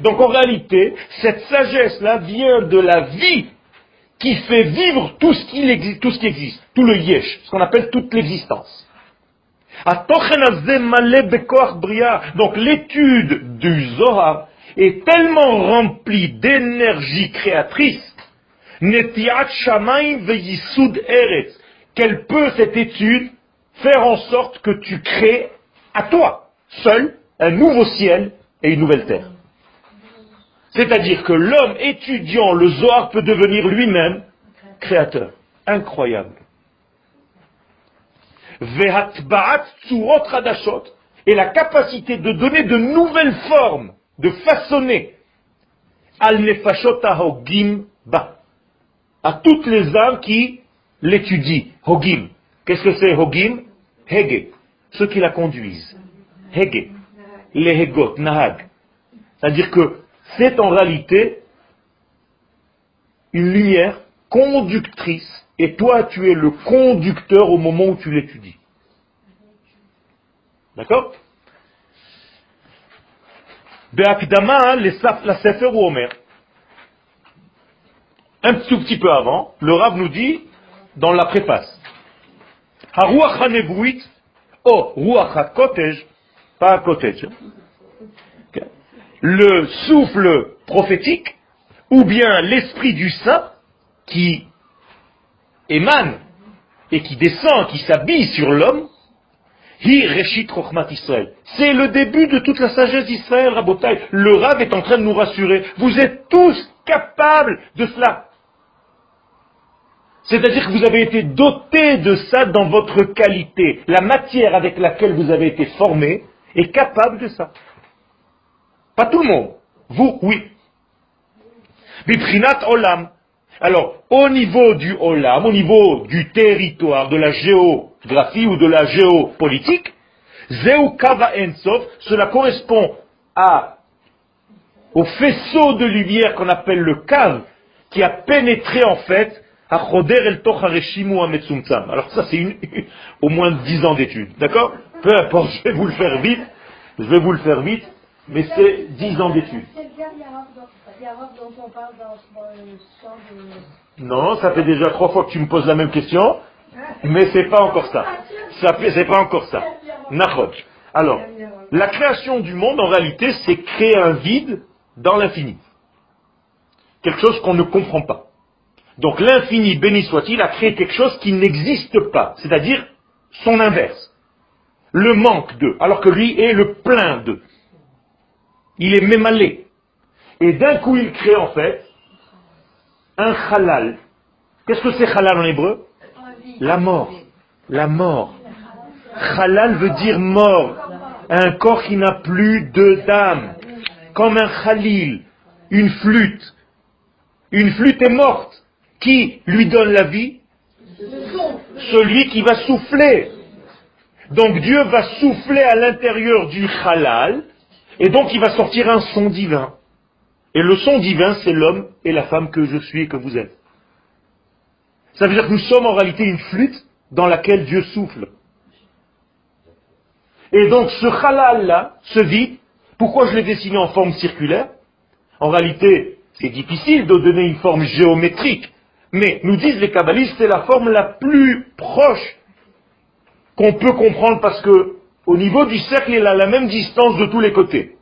Donc en réalité, cette sagesse-là vient de la vie qui fait vivre tout ce qui tout, ce qui existe, tout le yesh, ce qu'on appelle toute l'existence. Donc l'étude du Zohar est tellement remplie d'énergie créatrice qu'elle peut, cette étude, faire en sorte que tu crées à toi, seul, un nouveau ciel et une nouvelle terre. C'est-à-dire que l'homme étudiant le Zohar peut devenir lui-même créateur. Incroyable. Et la capacité de donner de nouvelles formes, de façonner al ba à toutes les âmes qui l'étudient. Hogim. Qu'est-ce que c'est Hogim? Hege. Ceux qui la conduisent. Hege. Les Hegot, Nahag. C'est-à-dire que c'est en réalité une lumière conductrice et toi tu es le conducteur au moment où tu l'étudies. D'accord? Be'akdama, la Sefer ou Omer? Un tout petit peu avant, le Rav nous dit, dans la préface, Haruach oh, Ruach HaKotej, pas HaKotej, le souffle prophétique, ou bien l'esprit du saint, qui émane et qui descend, qui s'habille sur l'homme, c'est le début de toute la sagesse d'Israël, Rabotai. Le Rav est en train de nous rassurer. Vous êtes tous capables de cela. C'est-à-dire que vous avez été dotés de ça dans votre qualité. La matière avec laquelle vous avez été formé est capable de ça. Pas tout le monde. Vous, oui. Biprinat olam. Alors, au niveau du olam, au niveau du territoire, de la géographie ou de la géopolitique, Zeu Kava Ensof, cela correspond au faisceau de lumière qu'on appelle le Kav, qui a pénétré en fait à Choder el Alors ça c'est [LAUGHS] au moins dix ans d'études, d'accord? Peu importe, je vais vous le faire vite, je vais vous le faire vite, mais c'est dix ans d'études. Non, ça fait déjà trois fois que tu me poses la même question, mais c'est pas encore ça. ça c'est pas encore ça. Alors, la création du monde, en réalité, c'est créer un vide dans l'infini. Quelque chose qu'on ne comprend pas. Donc l'infini, béni soit-il, a créé quelque chose qui n'existe pas, c'est-à-dire son inverse. Le manque de, alors que lui est le plein de. Il est mémalé. Et d'un coup, il crée en fait un halal. Qu'est-ce que c'est halal en hébreu? La mort. La mort. Halal veut dire mort. Un corps qui n'a plus de dame. Comme un khalil. Une flûte. Une flûte est morte. Qui lui donne la vie? Celui qui va souffler. Donc Dieu va souffler à l'intérieur du halal. Et donc il va sortir un son divin. Et le son divin, c'est l'homme et la femme que je suis et que vous êtes. Ça veut dire que nous sommes en réalité une flûte dans laquelle Dieu souffle. Et donc ce halal-là, ce vide, pourquoi je l'ai dessiné en forme circulaire? En réalité, c'est difficile de donner une forme géométrique. Mais nous disent les kabbalistes, c'est la forme la plus proche qu'on peut comprendre parce que au niveau du cercle, il a la même distance de tous les côtés.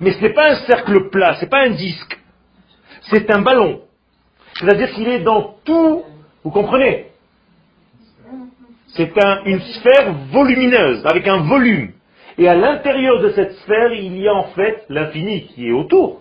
Mais ce n'est pas un cercle plat, ce n'est pas un disque. C'est un ballon. C'est-à-dire qu'il est dans tout, vous comprenez? C'est une sphère volumineuse, avec un volume. Et à l'intérieur de cette sphère, il y a en fait l'infini qui est autour.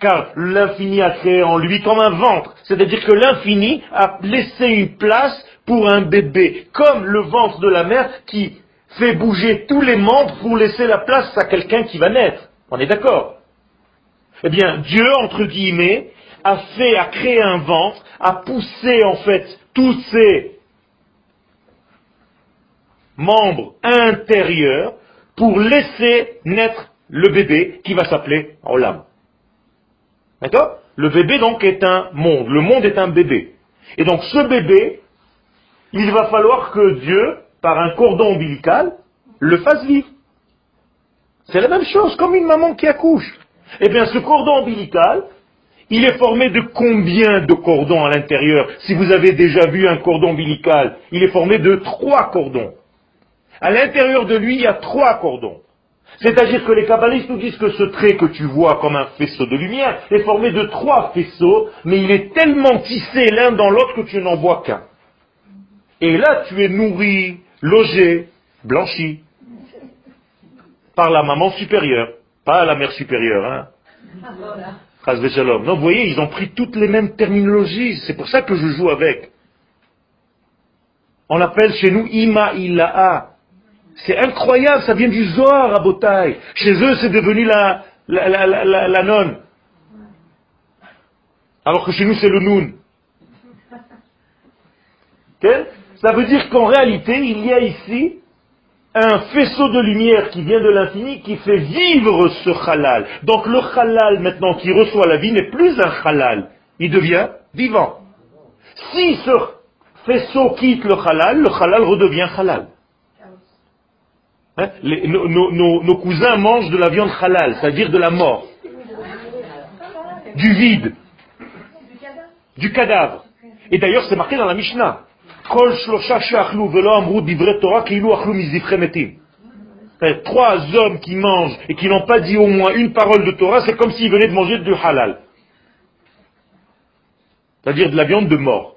Car l'infini a créé en lui comme un ventre. C'est-à-dire que l'infini a laissé une place pour un bébé, comme le ventre de la mère qui fait bouger tous les membres pour laisser la place à quelqu'un qui va naître. On est d'accord? Eh bien, Dieu, entre guillemets, a fait, a créé un ventre, a poussé en fait tous ses membres intérieurs pour laisser naître le bébé qui va s'appeler Olam. D'accord? Le bébé donc est un monde, le monde est un bébé. Et donc ce bébé, il va falloir que Dieu par un cordon ombilical, le fasse vivre. C'est la même chose, comme une maman qui accouche. Eh bien, ce cordon ombilical, il est formé de combien de cordons à l'intérieur? Si vous avez déjà vu un cordon ombilical, il est formé de trois cordons. À l'intérieur de lui, il y a trois cordons. C'est-à-dire que les kabbalistes nous disent que ce trait que tu vois comme un faisceau de lumière est formé de trois faisceaux, mais il est tellement tissé l'un dans l'autre que tu n'en vois qu'un. Et là, tu es nourri, logé, blanchi, par la maman supérieure, pas la mère supérieure. Hein. Non, vous voyez, ils ont pris toutes les mêmes terminologies, c'est pour ça que je joue avec. On appelle chez nous Ima Ila'a. C'est incroyable, ça vient du Zohar à Botaï. Chez eux, c'est devenu la, la, la, la, nonne. Alors que chez nous, c'est le Noun. Ça veut dire qu'en réalité, il y a ici un faisceau de lumière qui vient de l'infini qui fait vivre ce halal. Donc le halal maintenant qui reçoit la vie n'est plus un halal, il devient vivant. Si ce faisceau quitte le halal, le halal redevient halal. Hein? nos, cousins mangent de la viande halal, c'est-à-dire de la mort, du vide, du cadavre. Et d'ailleurs, c'est marqué dans la Mishnah. Trois hommes qui mangent et qui n'ont pas dit au moins une parole de Torah, c'est comme s'ils venaient de manger du halal. C'est-à-dire de la viande de mort.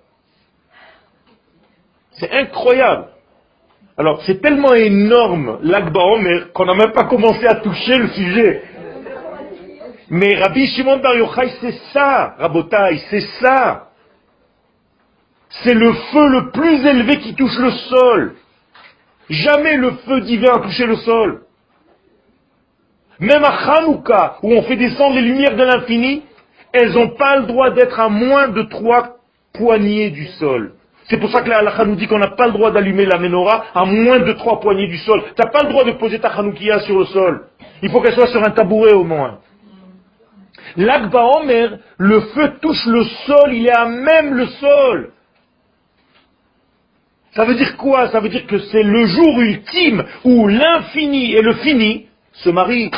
C'est incroyable. Alors, c'est tellement énorme l'Akba qu'on n'a même pas commencé à toucher le sujet. Mais Rabbi Shimon Bar Yochai, c'est ça, Rabotai, c'est ça. C'est le feu le plus élevé qui touche le sol. Jamais le feu divin a touché le sol. Même à Hanouka, où on fait descendre les lumières de l'infini, elles n'ont pas le droit d'être à moins de trois poignées du sol. C'est pour ça que la nous dit qu'on n'a pas le droit d'allumer la menorah à moins de trois poignées du sol. Tu n'as pas le droit de poser ta chanoukia sur le sol. Il faut qu'elle soit sur un tabouret au moins. L'Akba Omer, le feu touche le sol, il est à même le sol. Ça veut dire quoi? Ça veut dire que c'est le jour ultime où l'infini et le fini se marient.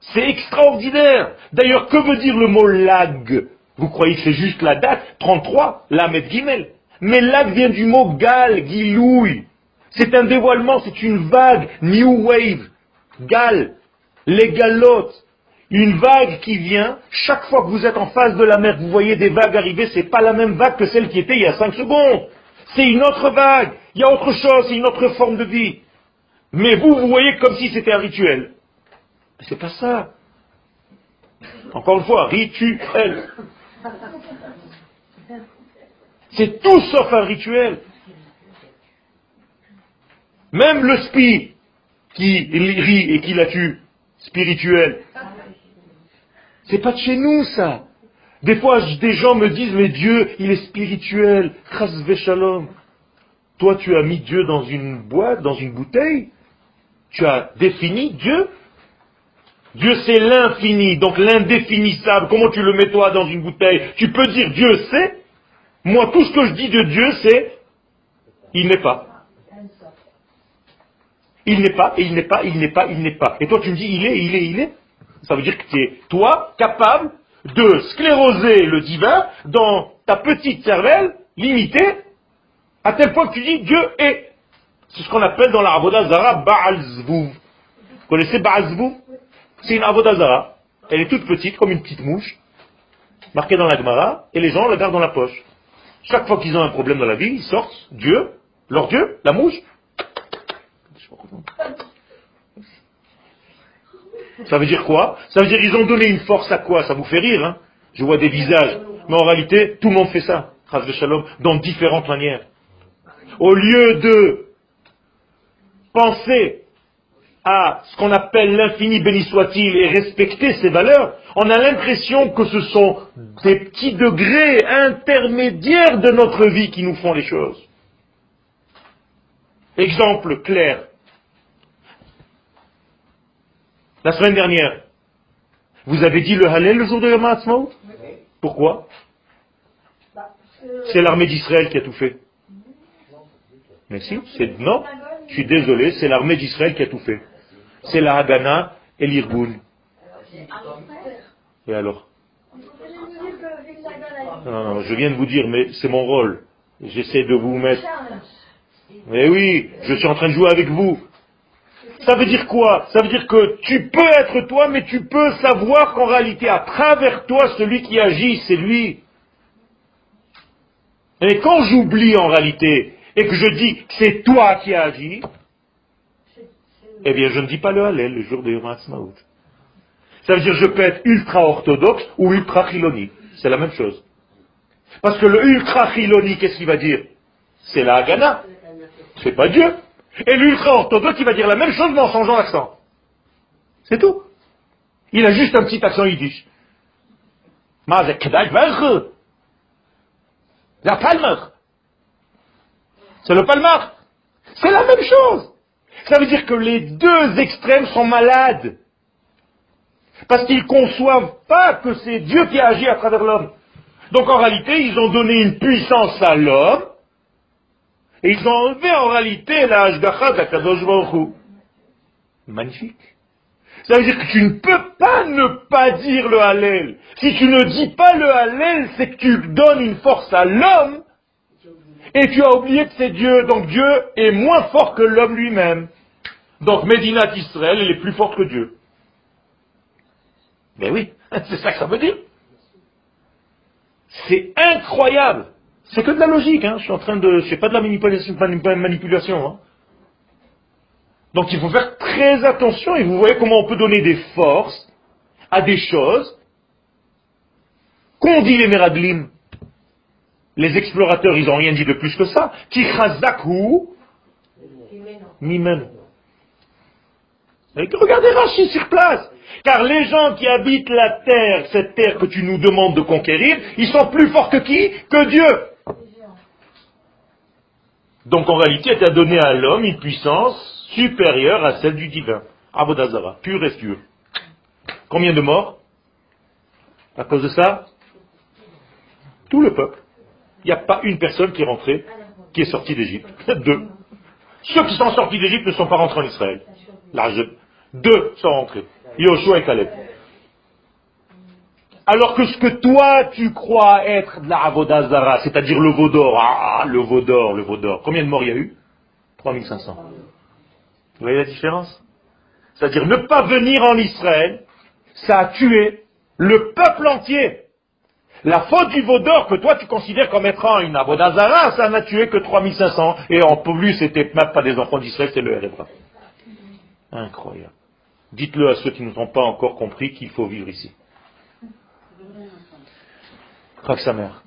C'est extraordinaire. D'ailleurs, que veut dire le mot lag? Vous croyez que c'est juste la date? 33, la met Gimel. Mais lag vient du mot gal, guilouille. C'est un dévoilement, c'est une vague, new wave, gal, les galotes. Une vague qui vient, chaque fois que vous êtes en face de la mer, vous voyez des vagues arriver, c'est pas la même vague que celle qui était il y a 5 secondes. C'est une autre vague, il y a autre chose, c'est une autre forme de vie. Mais vous, vous voyez comme si c'était un rituel. C'est pas ça. Encore une fois, rituel. C'est tout sauf un rituel. Même le spi qui rit et qui la tue, spirituel. C'est pas de chez nous, ça. Des fois, des gens me disent, mais Dieu, il est spirituel. shalom. Toi, tu as mis Dieu dans une boîte, dans une bouteille. Tu as défini Dieu. Dieu c'est l'infini, donc l'indéfinissable. Comment tu le mets toi dans une bouteille? Tu peux dire Dieu sait. Moi, tout ce que je dis de Dieu, c'est il n'est pas. Il n'est pas, et il n'est pas, il n'est pas, il n'est pas. Et toi, tu me dis il est, il est, il est. Ça veut dire que tu es, toi, capable de scléroser le divin dans ta petite cervelle limitée, à tel point que tu dis Dieu est. C'est ce qu'on appelle dans la Zara Baal Vous connaissez Baal C'est une Avodazara. Elle est toute petite, comme une petite mouche, marquée dans la Gemara, et les gens la gardent dans la poche. Chaque fois qu'ils ont un problème dans la vie, ils sortent Dieu, leur Dieu, la mouche. Ça veut dire quoi Ça veut dire qu'ils ont donné une force à quoi Ça vous fait rire, hein Je vois des visages. Mais en réalité, tout le monde fait ça, Shalom, dans différentes manières. Au lieu de penser à ce qu'on appelle l'infini béni soit-il et respecter ses valeurs, on a l'impression que ce sont des petits degrés intermédiaires de notre vie qui nous font les choses. Exemple clair. La semaine dernière, vous avez dit le Hallel le jour de Yom Ha'atzmaut? Pourquoi? C'est l'armée d'Israël qui a tout fait. Mais si, c'est non. Je suis désolé, c'est l'armée d'Israël qui a tout fait c'est la Hagana et l'Irgun. Et alors? Non, non, je viens de vous dire, mais c'est mon rôle. J'essaie de vous mettre. Mais oui, je suis en train de jouer avec vous. Ça veut dire quoi? Ça veut dire que tu peux être toi, mais tu peux savoir qu'en réalité, à travers toi, celui qui agit, c'est lui. Et quand j'oublie en réalité, et que je dis que c'est toi qui as agi, eh bien, je ne dis pas le Hallel le jour de Yom. Ça veut dire je peux être ultra-orthodoxe ou ultra-chiloni. C'est la même chose. Parce que le ultra-chiloni, qu'est-ce qu'il va dire? C'est la Hagana. C'est pas Dieu. Et l'ultra-orthodoxe, il va dire la même chose mais en changeant l'accent. C'est tout. Il a juste un petit accent yiddish. La palmeur. C'est le palmar. C'est la même chose. Ça veut dire que les deux extrêmes sont malades. Parce qu'ils conçoivent pas que c'est Dieu qui agit à travers l'homme. Donc en réalité, ils ont donné une puissance à l'homme, et ils ont enlevé en réalité la Hashgacha d'Akadosh Baruch Magnifique. Ça veut dire que tu ne peux pas ne pas dire le Hallel. Si tu ne dis pas le Hallel, c'est que tu donnes une force à l'homme et tu as oublié que c'est Dieu. Donc Dieu est moins fort que l'homme lui-même. Donc Médinat Israël, elle est plus forte que Dieu. Mais oui, [LAUGHS] c'est ça que ça veut dire. C'est incroyable. C'est que de la logique, hein. Je suis en train de, c'est pas de la manipulation, hein. Donc il faut faire très attention et vous voyez comment on peut donner des forces à des choses qu'ont dit les Meraglim. Les explorateurs, ils n'ont rien dit de plus que ça. Kichazaku Mimen. Regardez Rachid sur place. Car les gens qui habitent la terre, cette terre que tu nous demandes de conquérir, ils sont plus forts que qui? Que Dieu. Donc en réalité, tu as donné à l'homme une puissance supérieure à celle du divin. Avodazara, pur et pur. Combien de morts À cause de ça Tout le peuple. Il n'y a pas une personne qui est rentrée, qui est sortie d'Égypte. [LAUGHS] Deux. Ceux qui sont sortis d'Égypte ne sont pas rentrés en Israël. Deux sont rentrés. Yoshua et Caleb. Alors que ce que toi tu crois être de la Avodazara, c'est-à-dire le Vaudor, ah, le Vaudor, le Vaudor, combien de morts y a eu? 3500. Vous voyez la différence? C'est-à-dire ne pas venir en Israël, ça a tué le peuple entier. La faute du Vaudor que toi tu considères comme étant une Avodazara, ça n'a tué que 3500. Et en plus, c'était même pas des enfants d'Israël, c'est le RFA. Incroyable. Dites-le à ceux qui ne sont pas encore compris qu'il faut vivre ici. Craque sa mère.